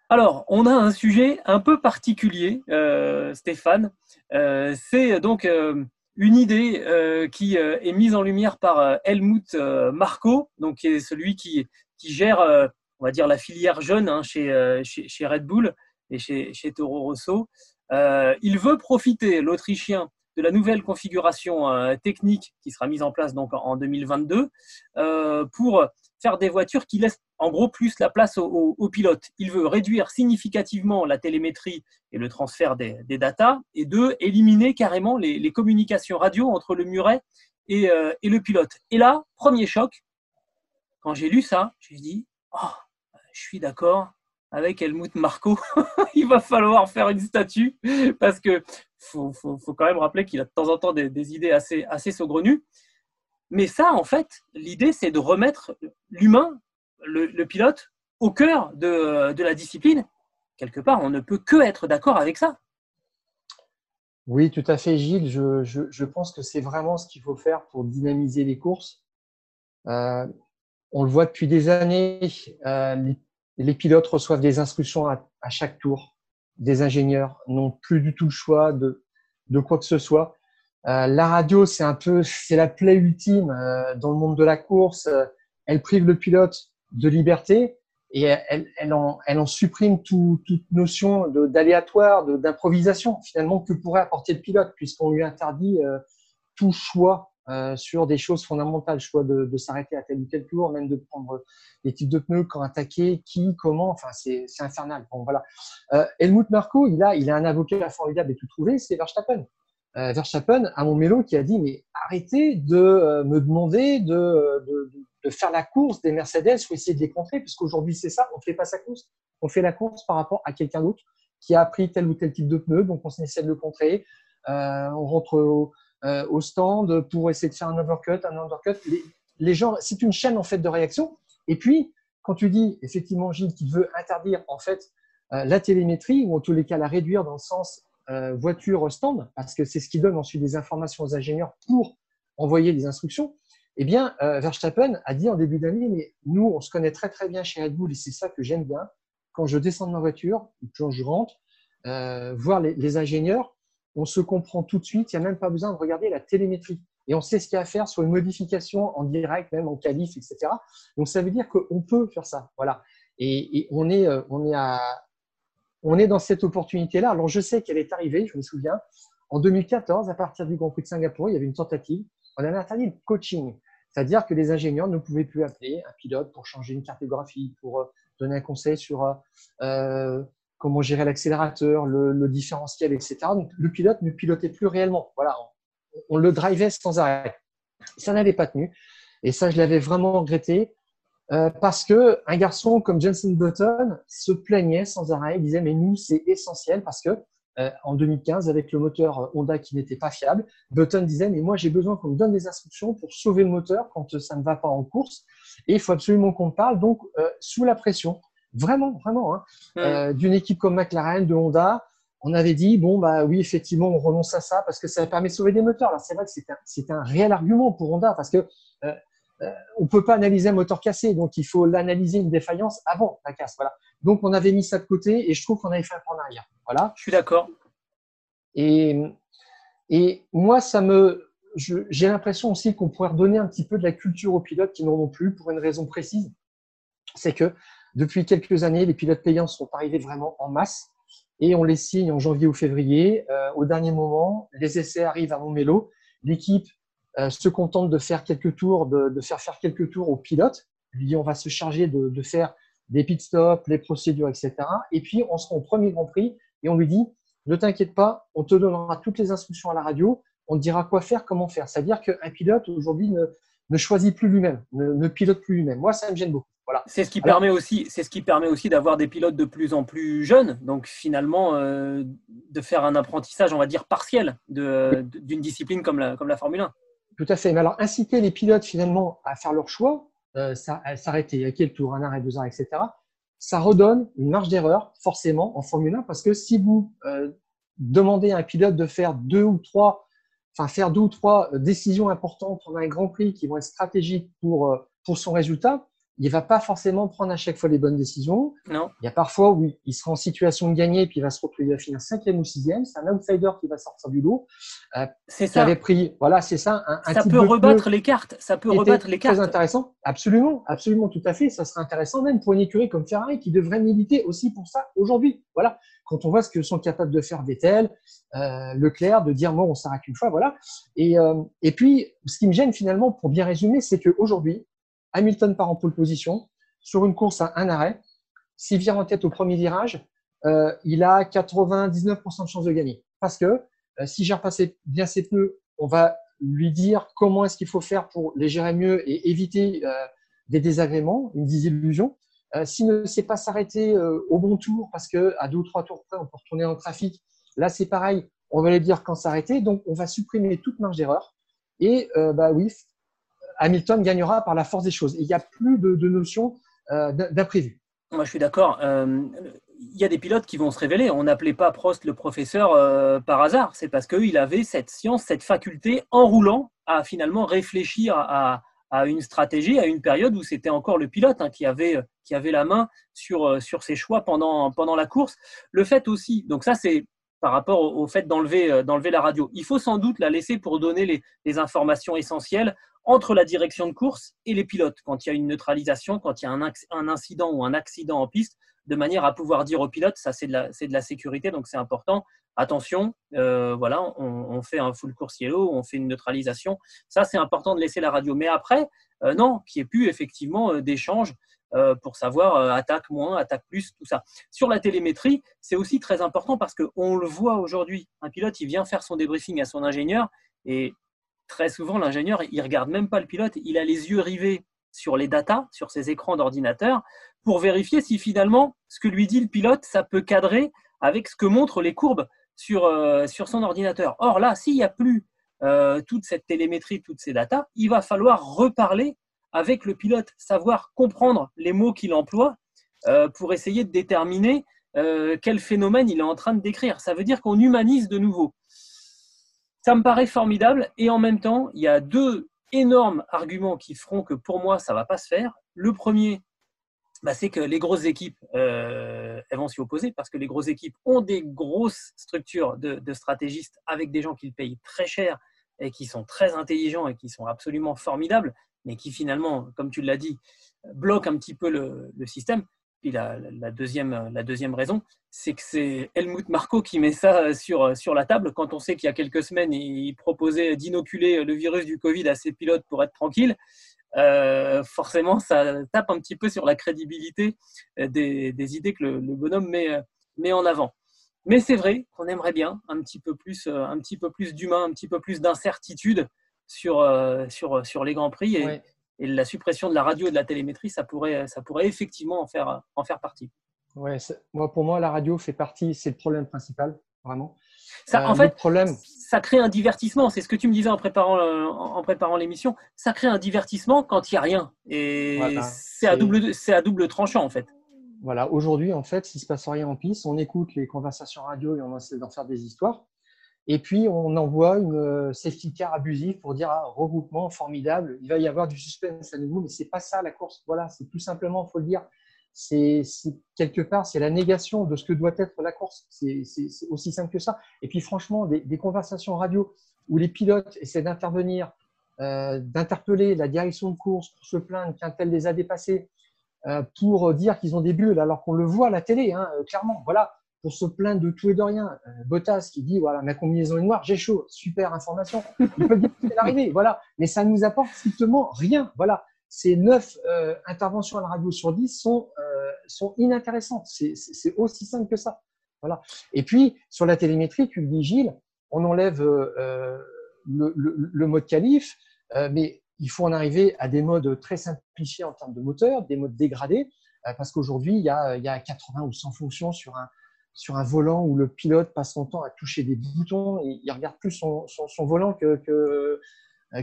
Alors, on a un sujet un peu particulier, Stéphane. c'est donc une idée qui est mise en lumière par Helmut Marko, donc qui est celui qui, gère, on va dire, la filière jeune hein, chez, Red Bull et chez, chez Toro Rosso. Euh, il veut profiter, l'Autrichien, de la nouvelle configuration euh, technique qui sera mise en place donc en 2022 euh, pour faire des voitures qui laissent en gros plus la place aux, pilotes. Il veut réduire significativement la télémétrie et le transfert des, datas et deux, éliminer carrément les, communications radio entre le muret et, et, le pilote. Et là, premier choc, quand j'ai lu ça, j'ai dit, oh, je suis d'accord, avec Helmut Marco, il va falloir faire une statue parce que faut, quand même rappeler qu'il a de temps en temps des, idées assez saugrenues. Mais ça, en fait, l'idée, c'est de remettre l'humain, le, pilote, au cœur de, de, la discipline. Quelque part, on ne peut que être d'accord avec ça. Oui, tout à fait, Gilles. Je, je, pense que c'est vraiment ce qu'il faut faire pour dynamiser les courses. Euh, on le voit depuis des années. Euh, les pilotes reçoivent des instructions à, chaque tour. Des ingénieurs n'ont plus du tout le choix de, de quoi que ce soit. Euh, la radio, c'est un peu, c'est la plaie ultime dans le monde de la course. Elle prive le pilote de liberté et elle, elle, en, elle en supprime tout, toute notion d'aléatoire, d'improvisation finalement que pourrait apporter le pilote puisqu'on lui interdit tout choix euh, sur des choses fondamentales, choix de, s'arrêter à tel ou tel tour, même de prendre les types de pneus, quand attaquer, qui, comment, enfin c'est infernal. Bon voilà. Euh, Helmut Marko, il a, il a un avocat formidable et tout trouvé, c'est Verstappen. Euh, Verstappen, à mon mélo, qui a dit mais arrêtez de euh, me demander de, de, de, faire la course des Mercedes ou essayer de les contrer, puisqu'aujourd'hui c'est ça, on ne fait pas sa course, on fait la course par rapport à quelqu'un d'autre qui a pris tel ou tel type de pneu, donc on essaie de le contrer. Euh, on rentre au, euh, au stand pour essayer de faire un overcut, un undercut. Les, gens, c'est une chaîne en fait de réaction. Et puis, quand tu dis effectivement Gilles qui veut interdire en fait euh, la télémétrie ou en tous les cas la réduire dans le sens voiture stand, parce que c'est ce qui donne ensuite des informations aux ingénieurs pour envoyer des instructions. Eh bien, Verstappen a dit en début d'année, mais nous, on se connaît très très bien chez Red Bull et c'est ça que j'aime bien. Quand je descends de ma voiture, quand je rentre, voir les ingénieurs, on se comprend tout de suite. Il n'y a même pas besoin de regarder la télémétrie. Et on sait ce qu'il y a à faire sur une modification en direct, même en qualif, etc. Donc, ça veut dire qu'on peut faire ça. Voilà. Et, on, est, euh, on, est à, on est dans cette opportunité-là. Alors, je sais qu'elle est arrivée, je me souviens, en 2014, à partir du Grand Prix de Singapour, il y avait une tentative. On avait interdit le coaching. C'est-à-dire que les ingénieurs ne pouvaient plus appeler un pilote pour changer une cartographie, pour euh, donner un conseil sur euh, comment gérer l'accélérateur, le, différentiel, etc. Donc, le pilote ne pilotait plus réellement. Voilà, on, le drivait sans arrêt. Ça n'avait pas tenu. Et ça, je l'avais vraiment regretté euh, parce que un garçon comme Jensen Button se plaignait sans arrêt. Il disait mais nous c'est essentiel parce que euh, en 2015 avec le moteur Honda qui n'était pas fiable, Button disait mais moi j'ai besoin qu'on me donne des instructions pour sauver le moteur quand ça ne va pas en course et il faut absolument qu'on parle donc euh, sous la pression. Vraiment, vraiment. Hein. Euh, d'une équipe comme McLaren, de Honda, on avait dit bon bah oui effectivement on renonce à ça parce que ça permet de sauver des moteurs. Alors c'est vrai que c'est un, un, réel argument pour Honda parce que euh, on peut pas analyser un moteur cassé donc il faut l'analyser une défaillance avant la casse. Voilà. Donc on avait mis ça de côté et je trouve qu'on avait fait un pas en arrière. Voilà. Je suis d'accord. Et, et moi ça me j'ai l'impression aussi qu'on pourrait redonner un petit peu de la culture aux pilotes qui n'en ont plus pour une raison précise. C'est que depuis quelques années, les pilotes payants sont arrivés vraiment en masse et on les signe en janvier ou février. Euh, au dernier moment, les essais arrivent à Montmélo. L'équipe se contente de faire quelques tours, de, faire faire quelques tours aux pilotes. Lui on va se charger de, faire des pit stops, les procédures, etc. Et puis on sera au premier Grand Prix et on lui dit ne t'inquiète pas, on te donnera toutes les instructions à la radio, on te dira quoi faire, comment faire. C'est-à-dire qu'un pilote aujourd'hui ne, choisit plus lui-même, ne, ne pilote plus lui-même. Moi, ça me gêne beaucoup. C'est ce qui permet aussi, c'est ce qui permet aussi d'avoir des pilotes de plus en plus jeunes. Donc finalement, euh, de faire un apprentissage, on va dire partiel, d'une discipline comme la, comme la Formule 1. Tout à fait. Mais alors inciter les pilotes finalement à faire leur choix, euh, s'arrêter, à quel tour, un arrêt, deux arrêts, etc. ça redonne une marge d'erreur, forcément, en Formule 1, parce que si vous euh, demandez à un pilote de faire deux ou trois, enfin, faire deux ou trois décisions importantes pendant un grand prix qui vont être stratégiques pour, euh, pour son résultat, il va pas forcément prendre à chaque fois les bonnes décisions. Non. Il y a parfois où il sera en situation de gagner puis il va se retrouver à finir cinquième ou sixième. C'est un outsider qui va sortir du lot. Euh, c'est ça. Avait pris, voilà, c'est ça. Un, ça peut rebattre les cartes. Ça peut rebattre les cartes. Très intéressant. Absolument, absolument, tout à fait. Ça serait intéressant même pour une écurie comme Ferrari qui devrait militer aussi pour ça aujourd'hui. Voilà. Quand on voit ce que sont capables de faire Vettel, euh, Leclerc, de dire bon, on s'arrête une fois, voilà. Et, euh, et puis, ce qui me gêne finalement, pour bien résumer, c'est qu'aujourd'hui, Hamilton part en pole position sur une course à un arrêt. S'il vire en tête au premier virage, euh, il a 99% de chances de gagner. Parce que euh, si j'ai repassé bien ses pneus, on va lui dire comment est-ce qu'il faut faire pour les gérer mieux et éviter euh, des désagréments, une désillusion. S'il ne sait pas s'arrêter au bon tour, parce que à deux ou trois tours près, on peut retourner en trafic, là c'est pareil, on va lui dire quand s'arrêter. Donc on va supprimer toute marge d'erreur. Et bah oui, Hamilton gagnera par la force des choses. il n'y a plus de, notion euh, d'imprévu. Moi, je suis d'accord. Euh, il y a des pilotes qui vont se révéler. On n'appelait pas Prost le professeur euh, par hasard. C'est parce qu'il avait cette science, cette faculté, en roulant, à finalement réfléchir à, une stratégie, à une période où c'était encore le pilote hein, qui, avait, qui avait la main sur, sur ses choix pendant, pendant la course. Le fait aussi, donc ça c'est par rapport au, fait d'enlever, d'enlever la radio. Il faut sans doute la laisser pour donner les informations essentielles entre la direction de course et les pilotes, quand il y a une neutralisation, quand il y a un, incident ou un accident en piste, de manière à pouvoir dire aux pilotes, ça c'est de, la, sécurité, donc c'est important. Attention, euh, voilà, on, fait un full course yellow, on fait une neutralisation. Ça c'est important de laisser la radio. Mais après, euh, non, qu'il n'y ait plus effectivement euh, d'échanges pour savoir attaque moins, attaque plus, tout ça. Sur la télémétrie, c'est aussi très important parce qu'on le voit aujourd'hui. Un pilote, il vient faire son débriefing à son ingénieur et très souvent, l'ingénieur, il regarde même pas le pilote, il a les yeux rivés sur les datas, sur ses écrans d'ordinateur, pour vérifier si finalement ce que lui dit le pilote, ça peut cadrer avec ce que montrent les courbes sur, euh, son ordinateur. Or là, s'il n'y a plus euh, toute cette télémétrie, toutes ces datas, il va falloir reparler avec le pilote, savoir comprendre les mots qu'il emploie euh, pour essayer de déterminer quel phénomène il est en train de décrire. Ça veut dire qu'on humanise de nouveau. Ça me paraît formidable et en même temps, il y a deux énormes arguments qui feront que pour moi, ça ne va pas se faire. Le premier, bah, c'est que les grosses équipes, euh, elles vont s'y opposer parce que les grosses équipes ont des grosses structures de, stratégistes avec des gens qu'ils payent très cher et qui sont très intelligents et qui sont absolument formidables, mais qui finalement, comme tu l'as dit, bloquent un petit peu le système. Puis la, deuxième, la deuxième raison, c'est que c'est Helmut Marco qui met ça sur, sur la table quand on sait qu'il y a quelques semaines, il proposait d'inoculer le virus du Covid à ses pilotes pour être tranquille. Euh, forcément, ça tape un petit peu sur la crédibilité des, des idées que le, bonhomme met, met en avant. Mais c'est vrai qu'on aimerait bien un petit peu plus, un petit peu plus d'humain, un petit peu plus d'incertitude sur, sur, sur les grands prix. Et la suppression de la radio et de la télémétrie, ça pourrait, ça pourrait effectivement en faire, en faire partie. Ouais, moi, pour moi, la radio fait partie, c'est le problème principal, vraiment. Ça, en euh, fait, problème... ça crée un divertissement. C'est ce que tu me disais en préparant, en préparant l'émission. Ça crée un divertissement quand il n'y a rien. Et c'est à, double, à double tranchant, en fait. Voilà, aujourd'hui, en fait, s'il ne se passe rien en piste, on écoute les conversations radio et on essaie d'en faire des histoires. Et puis, on envoie une euh, safety car abusive pour dire ah, regroupement formidable, il va y avoir du suspense à nouveau, mais c'est pas ça la course. Voilà, c'est tout simplement, faut le dire, c'est quelque part, c'est la négation de ce que doit être la course. C'est aussi simple que ça. Et puis, franchement, des, des conversations radio où les pilotes essaient d'intervenir, euh, d'interpeller la direction de course pour se plaindre qu'un tel les a dépassés, euh, pour dire qu'ils ont des bulles, alors qu'on le voit à la télé, hein, clairement. Voilà, pour se plaindre de tout et de rien. Euh, Bottas qui dit voilà ma combinaison est noire, j'ai chaud, super information. Il peut dire c'est arrivé, voilà. Mais ça nous apporte strictement rien, voilà. Ces neuf euh, interventions à la radio sur 10 sont euh, sont inintéressantes. C'est aussi simple que ça, voilà. Et puis sur la télémétrie, tu le dis Gilles, on enlève le, mode qualif, mais il faut en arriver à des modes très simplifiés en termes de moteur, des modes dégradés, parce qu'aujourd'hui il y a 80 ou 100 fonctions sur un sur un volant où le pilote passe son temps à toucher des boutons et il regarde plus son, son, volant que, que,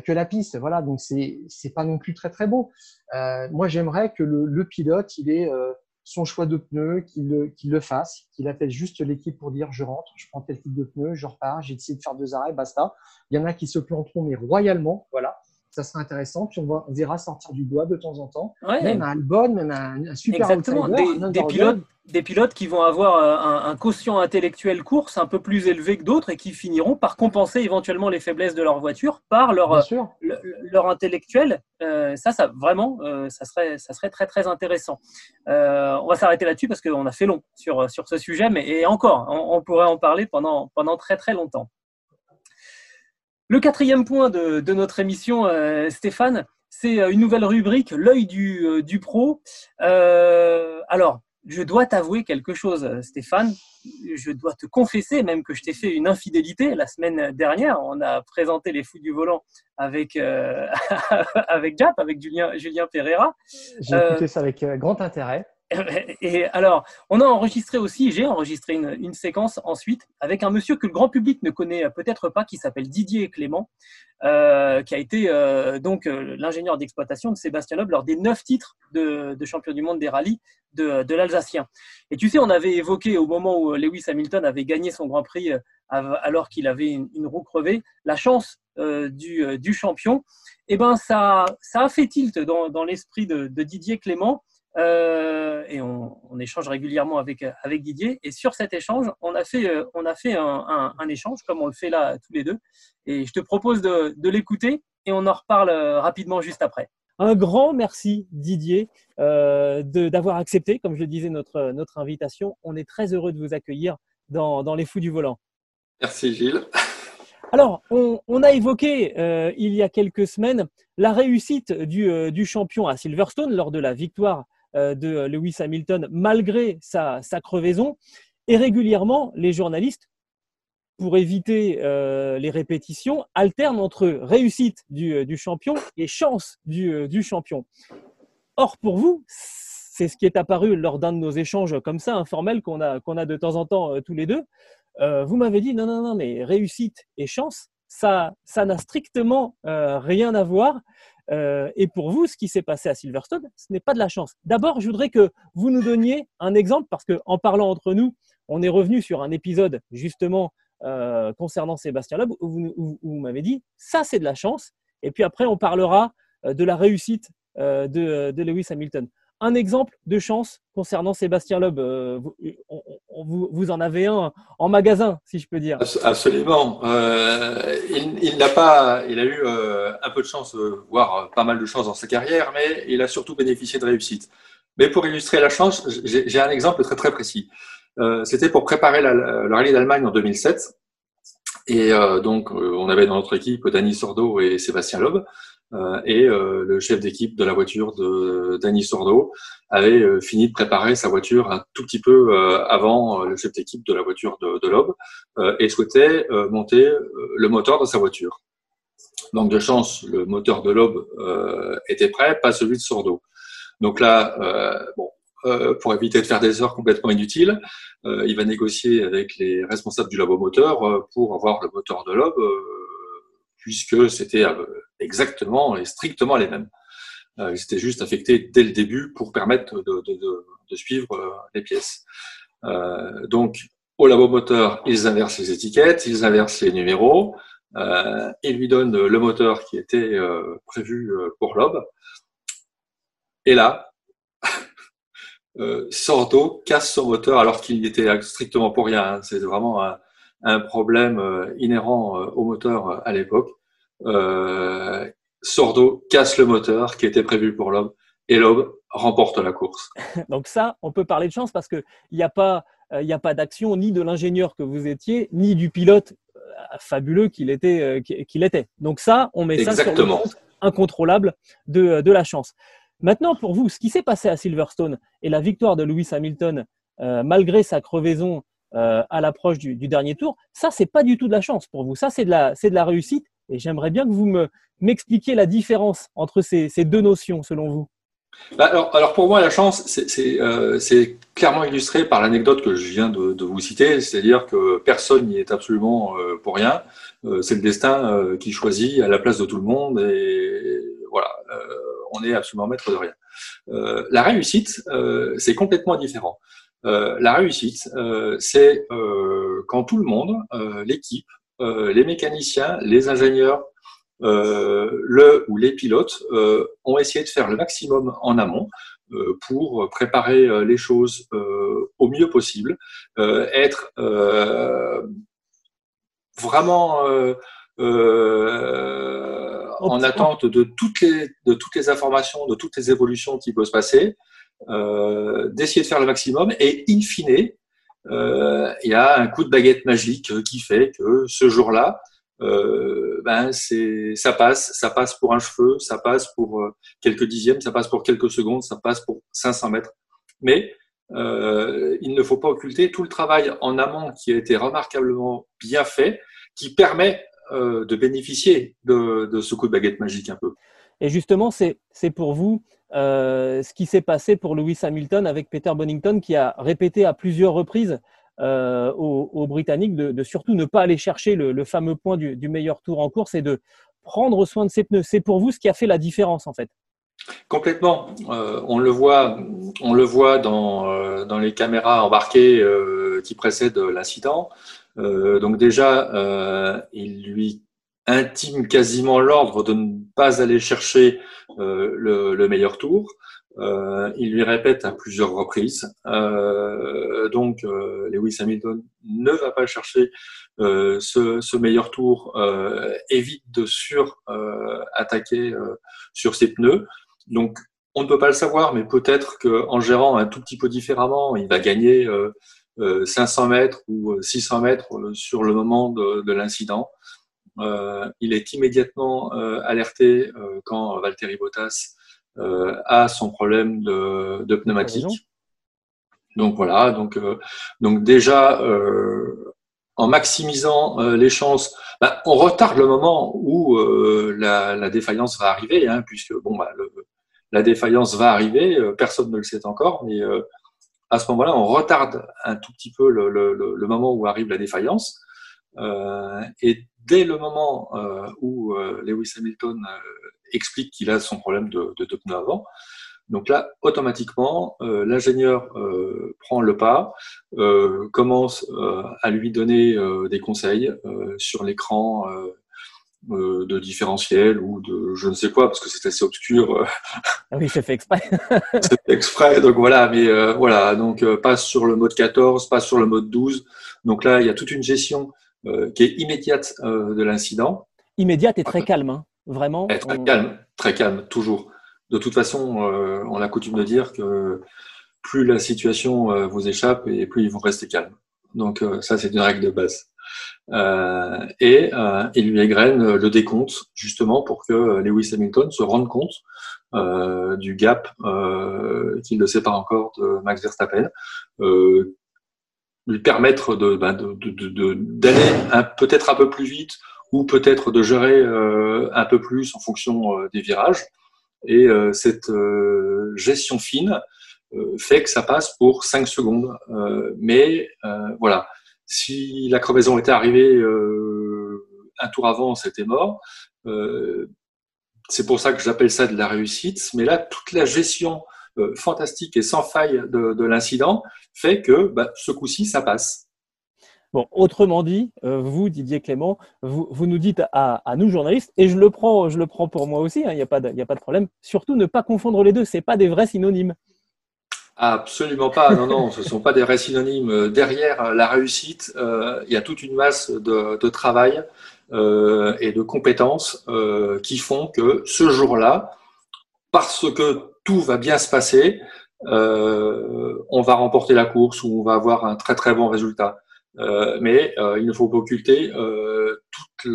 que, la piste. Voilà, donc c'est c'est pas non plus très très beau. Euh, moi, j'aimerais que le, le, pilote il ait euh, son choix de pneus, qu'il le, le, fasse, qu'il appelle juste l'équipe pour dire je rentre, je prends tel type de pneu, je repars, j'ai décidé de faire deux arrêts, basta. Il y en a qui se planteront, mais royalement, voilà ça sera intéressant. Puis on, verra sortir du bois de temps en temps. Même un Albon, même un, super Exactement. des, pilotes, des pilotes qui vont avoir euh, un, quotient intellectuel course un peu plus élevé que d'autres et qui finiront par compenser éventuellement les faiblesses de leur voiture par leur, leur intellectuel. Euh, ça, ça vraiment, euh, ça, serait, ça serait très très intéressant. on va s'arrêter là-dessus parce qu'on a fait long sur, sur ce sujet, mais et encore, on, on pourrait en parler pendant, pendant très très longtemps. Le quatrième point de, notre émission, euh, Stéphane, c'est euh, une nouvelle rubrique, l'œil du, euh, pro. alors, je dois t'avouer quelque chose, Stéphane. Je dois te confesser même que je t'ai fait une infidélité la semaine dernière. On a présenté les fous du volant avec, avec Jap, avec Julien, Julien Pereira. J'ai écouté ça avec grand intérêt. Et alors, on a enregistré aussi, j'ai enregistré une, séquence ensuite avec un monsieur que le grand public ne connaît peut-être pas, qui s'appelle Didier Clément, euh, qui a été euh, donc euh, l'ingénieur d'exploitation de Sébastien Loeb lors des neuf titres de, champion du monde des rallyes de, l'Alsacien. Et tu sais, on avait évoqué au moment où Lewis Hamilton avait gagné son Grand Prix alors qu'il avait une, roue crevée, la chance du, champion. Eh ben ça, ça a fait tilt dans, l'esprit de Didier Clément. Euh, et on, échange régulièrement avec, avec Didier. Et sur cet échange, on a fait, euh, on a fait un, échange comme on le fait là tous les deux. Et je te propose de, l'écouter et on en reparle euh, rapidement juste après. Un grand merci Didier d'avoir accepté, comme je le disais, notre, notre invitation. On est très heureux de vous accueillir dans, dans les Fous du Volant. Merci Gilles. Alors, on, a évoqué il y a quelques semaines la réussite du, du, champion à Silverstone lors de la victoire euh, de Lewis Hamilton malgré sa, crevaison. Et régulièrement, les journalistes, pour éviter euh, les répétitions, alternent entre réussite du, euh, champion et chance du, champion. Or, pour vous, c'est ce qui est apparu lors d'un de nos échanges comme ça, informels, qu'on a, a de temps en temps tous les deux. vous m'avez dit non, non, non, mais réussite et chance, ça, ça n'a strictement rien à voir. Euh, et pour vous, ce qui s'est passé à Silverstone, ce n'est pas de la chance. D'abord, je voudrais que vous nous donniez un exemple, parce qu'en parlant entre nous, on est revenu sur un épisode justement euh, concernant Sébastien Loeb, où vous, m'avez dit, ça c'est de la chance. Et puis après, on parlera euh, de la réussite de Lewis Hamilton un exemple de chance concernant Sébastien Loeb euh, vous, en avez un en magasin, si je peux dire. Absolument. Euh, il, n'a pas, il a eu euh, un peu de chance, voire pas mal de chance dans sa carrière, mais il a surtout bénéficié de réussite. Mais pour illustrer la chance, j'ai un exemple très très précis. C'était pour préparer le rallye d'Allemagne en 2007. Et donc, on avait dans notre équipe Dany Sordo et Sébastien Loeb. Euh, et euh, le chef d'équipe de la voiture de Danny Sordo avait euh, fini de préparer sa voiture un tout petit peu avant le chef d'équipe de la voiture de, de Loeb et souhaitait monter le moteur de sa voiture. Donc de chance, le moteur de Loeb était prêt, pas celui de Sordo. Donc là, bon, pour éviter de faire des heures complètement inutiles, il va négocier avec les responsables du labo moteur pour avoir le moteur de Loeb puisque c'était euh, exactement et strictement les mêmes. Euh, ils étaient juste affectés dès le début pour permettre de, suivre euh, les pièces. donc, au labo moteur, ils inversent les étiquettes, ils inversent les numéros, ils lui donnent le moteur qui était prévu pour l'OB. Et là, Sordo casse son moteur alors qu'il était strictement pour rien. C'est vraiment un, problème euh, inhérent euh, au moteur euh, à l'époque. Sordo casse le moteur qui était prévu pour l'homme et l'homme remporte la course. Donc ça, on peut parler de chance parce qu'il n'y a pas, il a pas d'action ni de l'ingénieur que vous étiez, ni du pilote fabuleux qu'il était, qu'il était. Donc ça, on met ça sur le incontrôlable de, de, la chance. Maintenant, pour vous, ce qui s'est passé à Silverstone et la victoire de Lewis Hamilton, malgré sa crevaison euh, à l'approche du, dernier tour. Ça, c'est pas du tout de la chance pour vous. Ça, c'est de la, c'est de la réussite. Et j'aimerais bien que vous me, m'expliquiez la différence entre ces, deux notions, selon vous. Bah, alors, pour moi, la chance, c'est, euh, c'est, clairement illustré par l'anecdote que je viens de, vous citer, c'est-à-dire que personne n'y est absolument euh, pour rien. c'est le destin qui choisit à la place de tout le monde, et voilà, on est absolument maître de rien. la réussite, c'est complètement différent. la réussite, c'est quand tout le monde, l'équipe, les mécaniciens, les ingénieurs, le ou les pilotes ont essayé de faire le maximum en amont euh, pour préparer euh, les choses euh, au mieux possible, être vraiment en attente de toutes, les, de toutes les informations, de toutes les évolutions qui peuvent se passer, d'essayer de faire le maximum et in fine, il y a un coup de baguette magique qui fait que ce jour-là, euh, ben c'est ça passe, ça passe pour un cheveu, ça passe pour euh, quelques dixièmes, ça passe pour quelques secondes, ça passe pour 500 mètres. Mais euh, il ne faut pas occulter tout le travail en amont qui a été remarquablement bien fait, qui permet euh, de bénéficier de, ce coup de baguette magique un peu. Et justement, c'est pour vous euh, ce qui s'est passé pour Lewis Hamilton avec Peter Bonington, qui a répété à plusieurs reprises euh, aux, Britanniques de, surtout ne pas aller chercher le, fameux point du, meilleur tour en course et de prendre soin de ses pneus. C'est pour vous ce qui a fait la différence en fait. Complètement. Euh, on le voit, on le voit dans, dans les caméras embarquées qui précèdent l'incident. donc déjà, il lui intime quasiment l'ordre de ne pas aller chercher le, le, meilleur tour. Euh, il lui répète à plusieurs reprises. Euh, donc, euh, Lewis Hamilton ne va pas chercher euh, ce, meilleur tour, euh, évite de sur-attaquer sur ses pneus. Donc, on ne peut pas le savoir, mais peut-être qu'en gérant un tout petit peu différemment, il va gagner 500 mètres ou 600 mètres sur le moment de l'incident. Il est immédiatement alerté quand Valtteri Bottas euh, a son problème de, de pneumatique. Donc voilà, donc, euh, donc déjà, euh, en maximisant les chances, bah, on retarde le moment où la, la, défaillance va arriver, hein, puisque bon, bah, le, la défaillance va arriver, personne ne le sait encore, mais à ce moment-là, on retarde un tout petit peu le, le, le moment où arrive la défaillance. Euh, et dès le moment euh, où Lewis Hamilton explique qu'il a son problème de, de, de avant. Donc là, automatiquement, euh, l'ingénieur euh, prend le pas, euh, commence euh, à lui donner euh, des conseils euh, sur l'écran de différentiel ou de je ne sais quoi, parce que c'est assez obscur. Ah oui, c'est fait exprès. c'est fait exprès, donc voilà, mais voilà, donc passe sur le mode 14, passe sur le mode 12. Donc là, il y a toute une gestion qui est immédiate de l'incident. Immédiate et très calme. Hein. Vraiment Très calme, très calme, toujours. De toute façon, euh, on a coutume de dire que plus la situation euh, vous échappe et plus ils vont rester calmes. Donc euh, ça, c'est une règle de base. et il lui égrène le décompte, justement, pour que Lewis Hamilton se rende compte du gap qu'il ne sépare encore de Max Verstappen, lui permettre de, ben, d'aller peut-être un peu plus vite ou peut-être de gérer euh, un peu plus en fonction euh, des virages. Et euh, cette gestion fine fait que ça passe pour 5 secondes. mais voilà, si la crevaison était arrivée un tour avant, c'était mort. c'est pour ça que j'appelle ça de la réussite. Mais là, toute la gestion fantastique et sans faille de, l'incident fait que bah, ce coup-ci, ça passe. Bon, autrement dit, euh, vous, Didier Clément, vous, vous nous dites à, à, nous journalistes, et je le prends, je le prends pour moi aussi, il hein, n'y a, pas de, a pas de problème, surtout ne pas confondre les deux, ce pas des vrais synonymes. Absolument pas, non, non, ce ne sont pas des vrais synonymes. Derrière la réussite, euh, il y a toute une masse de, de travail euh, et de compétences euh, qui font que ce jour-là, parce que tout va bien se passer, euh, on va remporter la course ou on va avoir un très très bon résultat. Euh, mais euh, il ne faut pas occulter tout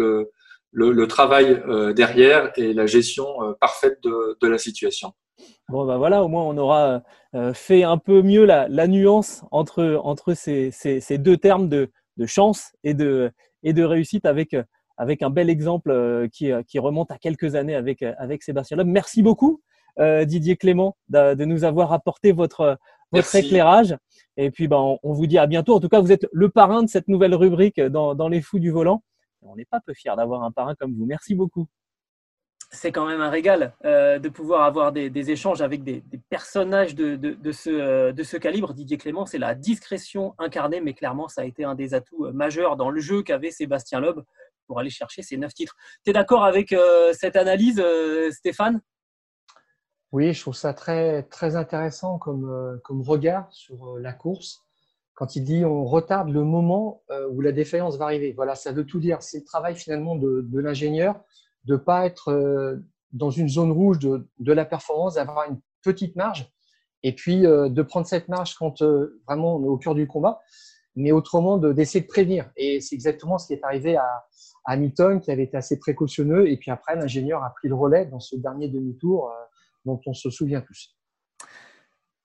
le, travail derrière et la gestion parfaite de, la situation. Bon, ben voilà, au moins on aura fait un peu mieux la, nuance entre, entre ces, ces, deux termes de, chance et de, et de réussite avec, avec un bel exemple qui, qui remonte à quelques années avec, avec Sébastien Loeb. Merci beaucoup, Didier Clément, de, de, nous avoir apporté votre, votre éclairage. Et puis, ben, on, vous dit à bientôt. En tout cas, vous êtes le parrain de cette nouvelle rubrique dans, dans les fous du volant. On n'est pas peu fiers d'avoir un parrain comme vous. Merci beaucoup. c'est quand même un régal euh, de pouvoir avoir des, échanges avec des, personnages de, ce, euh, de, ce, calibre. Didier Clément, c'est la discrétion incarnée, mais clairement, ça a été un des atouts euh, majeurs dans le jeu qu'avait Sébastien Loeb pour aller chercher ces neuf titres. Tu es d'accord avec cette analyse, Stéphane? Oui, je trouve ça très, très intéressant comme, comme regard sur la course. Quand il dit on retarde le moment où la défaillance va arriver. Voilà, ça veut tout dire. C'est le travail finalement de, de l'ingénieur de ne pas être euh, dans une zone rouge de, de la performance, d'avoir une petite marge, et puis euh, de prendre cette marge quand euh, vraiment on est au cœur du combat, mais autrement d'essayer de, prévenir. Et c'est exactement ce qui est arrivé à, à, Hamilton, qui avait été assez précautionneux, et puis après, l'ingénieur a pris le relais dans ce dernier demi-tour dont on se souvient tous.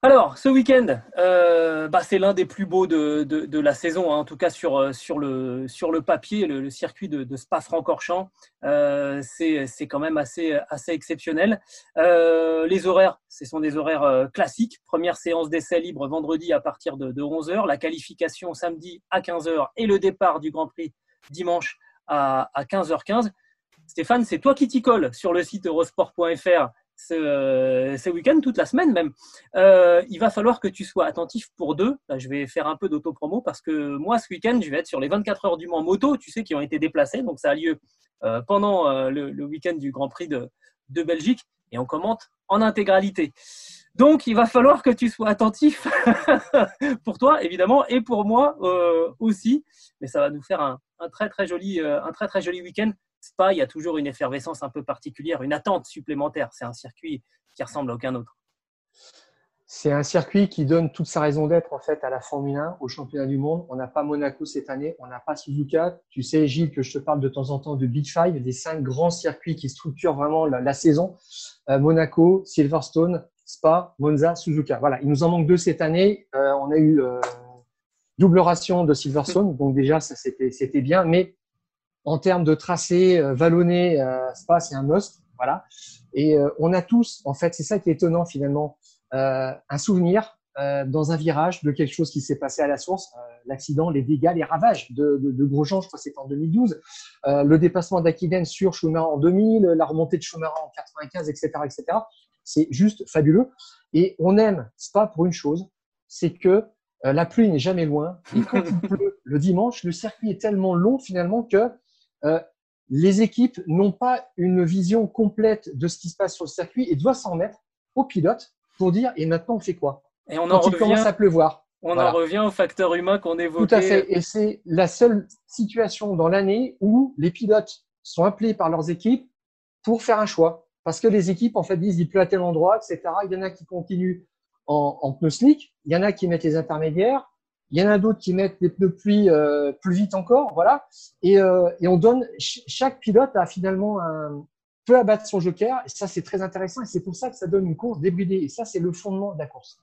Alors, ce week-end, euh, bah, c'est l'un des plus beaux de, la saison, hein, en tout cas sur, euh, sur, le, sur le papier, le, circuit de, Spa-Francorchamps. Euh, c'est quand même assez, assez exceptionnel. les horaires, ce sont des horaires classiques. Première séance d'essai libre vendredi à partir de, 11h, la qualification samedi à 15h et le départ du Grand Prix dimanche à, à 15h15. Stéphane, c'est toi qui t'y colle sur le site eurosport.fr ce, ce week-end, toute la semaine même. Euh, il va falloir que tu sois attentif pour deux. je vais faire un peu d'auto-promo parce que moi, ce week-end, je vais être sur les 24 heures du Mans moto, tu sais, qui ont été déplacées. Donc, ça a lieu euh, pendant euh, le, week-end du Grand Prix de, Belgique et on commente en intégralité. Donc, il va falloir que tu sois attentif pour toi, évidemment, et pour moi aussi. Mais ça va nous faire un très, très joli, un très, très joli week-end Spa, il y a toujours une effervescence un peu particulière, une attente supplémentaire. C'est un circuit qui ressemble à aucun autre. C'est un circuit qui donne toute sa raison d'être en fait à la Formule 1, au championnat du monde. On n'a pas Monaco cette année, on n'a pas Suzuka. Tu sais, Gilles, que je te parle de temps en temps de Big Five, des cinq grands circuits qui structurent vraiment la, saison. Euh, Monaco, Silverstone, Spa, Monza, Suzuka. Voilà, il nous en manque deux cette année. Euh, on a eu euh, double ration de Silverstone, donc déjà ça c'était bien, mais en termes de tracé euh, vallonné, euh, Spa, c'est un must. Voilà. Et euh, on a tous, en fait, c'est ça qui est étonnant finalement, un souvenir dans un virage de quelque chose qui s'est passé à la source, l'accident, les dégâts, les ravages de, de, de Grosjean, je crois c'était en 2012, le dépassement d'Akiden sur Schumacher en 2000, la remontée de Schumacher en 95, etc., etc. C'est juste fabuleux. Et on aime Spa pour une chose, c'est que la pluie n'est jamais loin. Et quand il pleut le dimanche, le circuit est tellement long finalement que euh, les équipes n'ont pas une vision complète de ce qui se passe sur le circuit et doivent s'en mettre au pilote pour dire et maintenant on fait quoi Et on en revient, commence à pleuvoir. On en revient au facteur humain qu'on évoquait. Tout à fait. Et c'est la seule situation dans l'année où les pilotes sont appelés par leurs équipes pour faire un choix. Parce que les équipes, en fait, disent il pleut à tel endroit, etc. Il y en a qui continuent en, en pneus slick, il y en a qui mettent les intermédiaires, il y en a d'autres qui mettent des pneus pluie euh, plus vite encore, voilà. Et, euh, on donne chaque pilote a finalement un peut abattre son joker. Et ça, c'est très intéressant. Et c'est pour ça que ça donne une course débridée. Et ça, c'est le fondement de la course.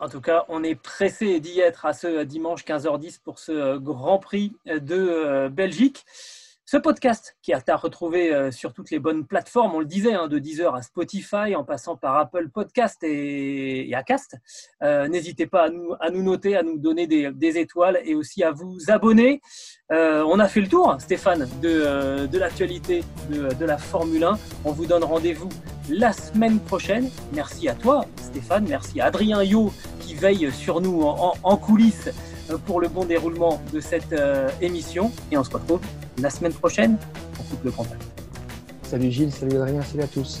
En tout cas, on est pressé d'y être à ce dimanche 15h10 pour ce Grand Prix de Belgique. Ce podcast qui est à retrouver euh, sur toutes les bonnes plateformes, on le disait, hein, de Deezer à Spotify, en passant par Apple Podcast et, Acast. Euh, n'hésitez pas à nous, noter, à nous donner des, étoiles et aussi à vous abonner. Euh, on a fait le tour, Stéphane, de, de l'actualité de, de, la Formule 1. On vous donne rendez-vous la semaine prochaine. Merci à toi, Stéphane. Merci à Adrien Yo qui veille sur nous en, en coulisses pour le bon déroulement de cette émission. Et on se retrouve la semaine prochaine pour coupe le contact. Salut Gilles, salut Adrien, salut à tous.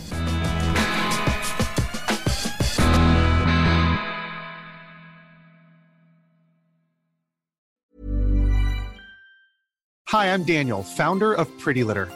Hi, I'm Daniel, founder of Pretty Litter.